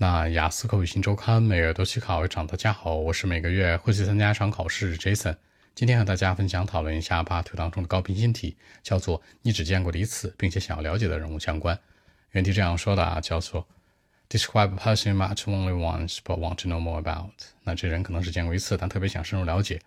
那雅思口语新周刊每月都去考一场，大家好，我是每个月会去参加一场考试 Jason。今天和大家分享讨论一下 Part 当中的高频新题，叫做你只见过的一次，并且想要了解的人物相关。原题这样说的啊，叫做 Describe a person you met only once but want to know more about。那这人可能是见过一次，但特别想深入了解。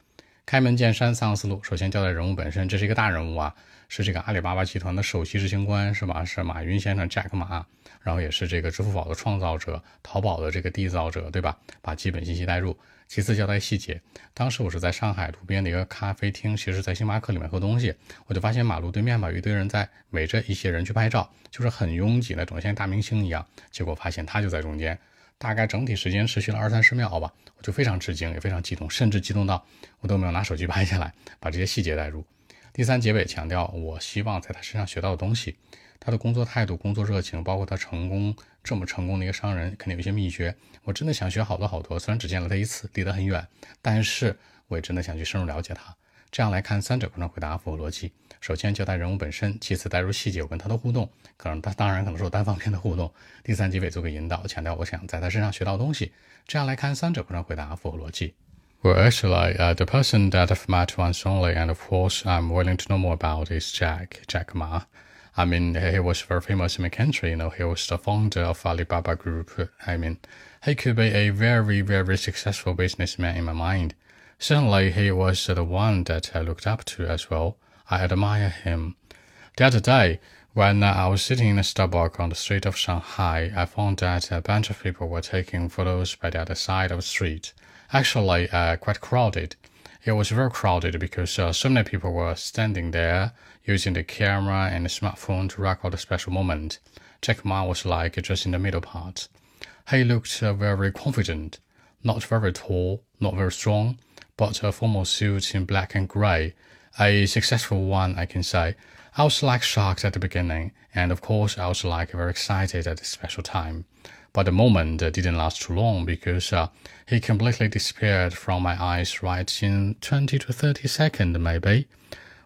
开门见山，三个思路。首先交代人物本身，这是一个大人物啊，是这个阿里巴巴集团的首席执行官，是吧？是马云先生，Jack 马，然后也是这个支付宝的创造者，淘宝的这个缔造者，对吧？把基本信息带入。其次交代细节。当时我是在上海路边的一个咖啡厅，其实在星巴克里面喝东西，我就发现马路对面吧，有一堆人在围着一些人去拍照，就是很拥挤那种，像大明星一样。结果发现他就在中间。大概整体时间持续了二三十秒吧，我就非常吃惊，也非常激动，甚至激动到我都没有拿手机拍下来，把这些细节带入。第三结尾强调，我希望在他身上学到的东西，他的工作态度、工作热情，包括他成功这么成功的一个商人，肯定有一些秘诀。我真的想学好多好多，虽然只见了他一次，离得很远，但是我也真的想去深入了解他。这样来看，三者可能回答符合逻辑。首先交代人物本身，其次带入细节，我跟他的互动，可能他当然可能是我单方面的互动。第三结尾做个引导，强调我想在他身上学到东西。这样来看，三者可能回答符合逻辑。Well, actually, uh, the person that I've met once only, and of course I'm willing to know more about, is Jack, Jack Ma. I mean, he was very famous in my country. You know, he was the founder of Alibaba Group. I mean, he could be a very, very successful businessman in my mind. Certainly, he was the one that I looked up to as well. I admire him. The other day, when I was sitting in a Starbucks on the street of Shanghai, I found that a bunch of people were taking photos by the other side of the street. Actually, uh, quite crowded. It was very crowded because uh, so many people were standing there using the camera and the smartphone to record a special moment. Jack Ma was like just in the middle part. He looked uh, very confident, not very tall, not very strong, but a formal suit in black and gray, a successful one, I can say. I was like shocked at the beginning, and of course, I was like very excited at this special time. But the moment didn't last too long because uh, he completely disappeared from my eyes right in 20 to 30 seconds, maybe.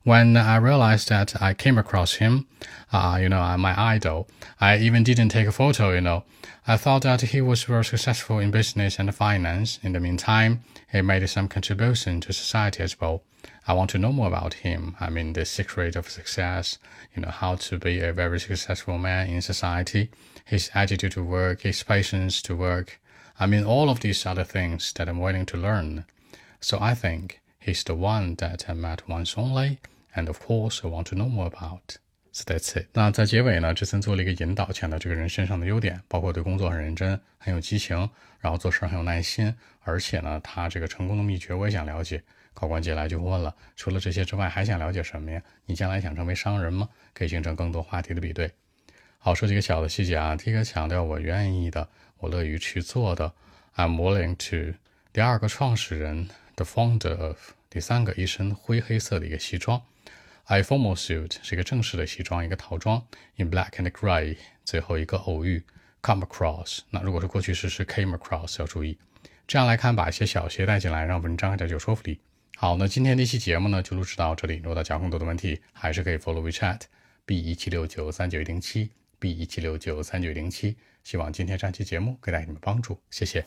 When I realized that I came across him, uh, you know, my idol, I even didn't take a photo, you know. I thought that he was very successful in business and finance. In the meantime, he made some contribution to society as well. I want to know more about him. I mean, the secret of success, you know, how to be a very successful man in society, his attitude to work, his patience to work. I mean, all of these are the things that I'm willing to learn. So I think he's the one that I met once only and of course I want to know more about. So that's it. 那在结尾呢，这森做了一个引导，强调这个人身上的优点，包括对工作很认真，很有激情，然后做事很有耐心，而且呢，他这个成功的秘诀我也想了解。考官接下来就问了，除了这些之外，还想了解什么呀？你将来想成为商人吗？可以形成更多话题的比对。好，说几个小的细节啊。第一个强调我愿意的，我乐于去做的，I'm willing to。第二个创始人，the founder of。第三个一身灰黑色的一个西装。I formal suit 是一个正式的西装，一个套装。In black and gray，最后一个偶遇，come across。那如果是过去式是 came across，要注意。这样来看，把一些小鞋带进来，让文章更加有说服力。好，那今天这期节目呢就录制到这里。如果大家有更多的问题，还是可以 follow WeChat B 一七六九三九一零七 B 一七六九三九一零七。希望今天这期节目给大家你们帮助，谢谢。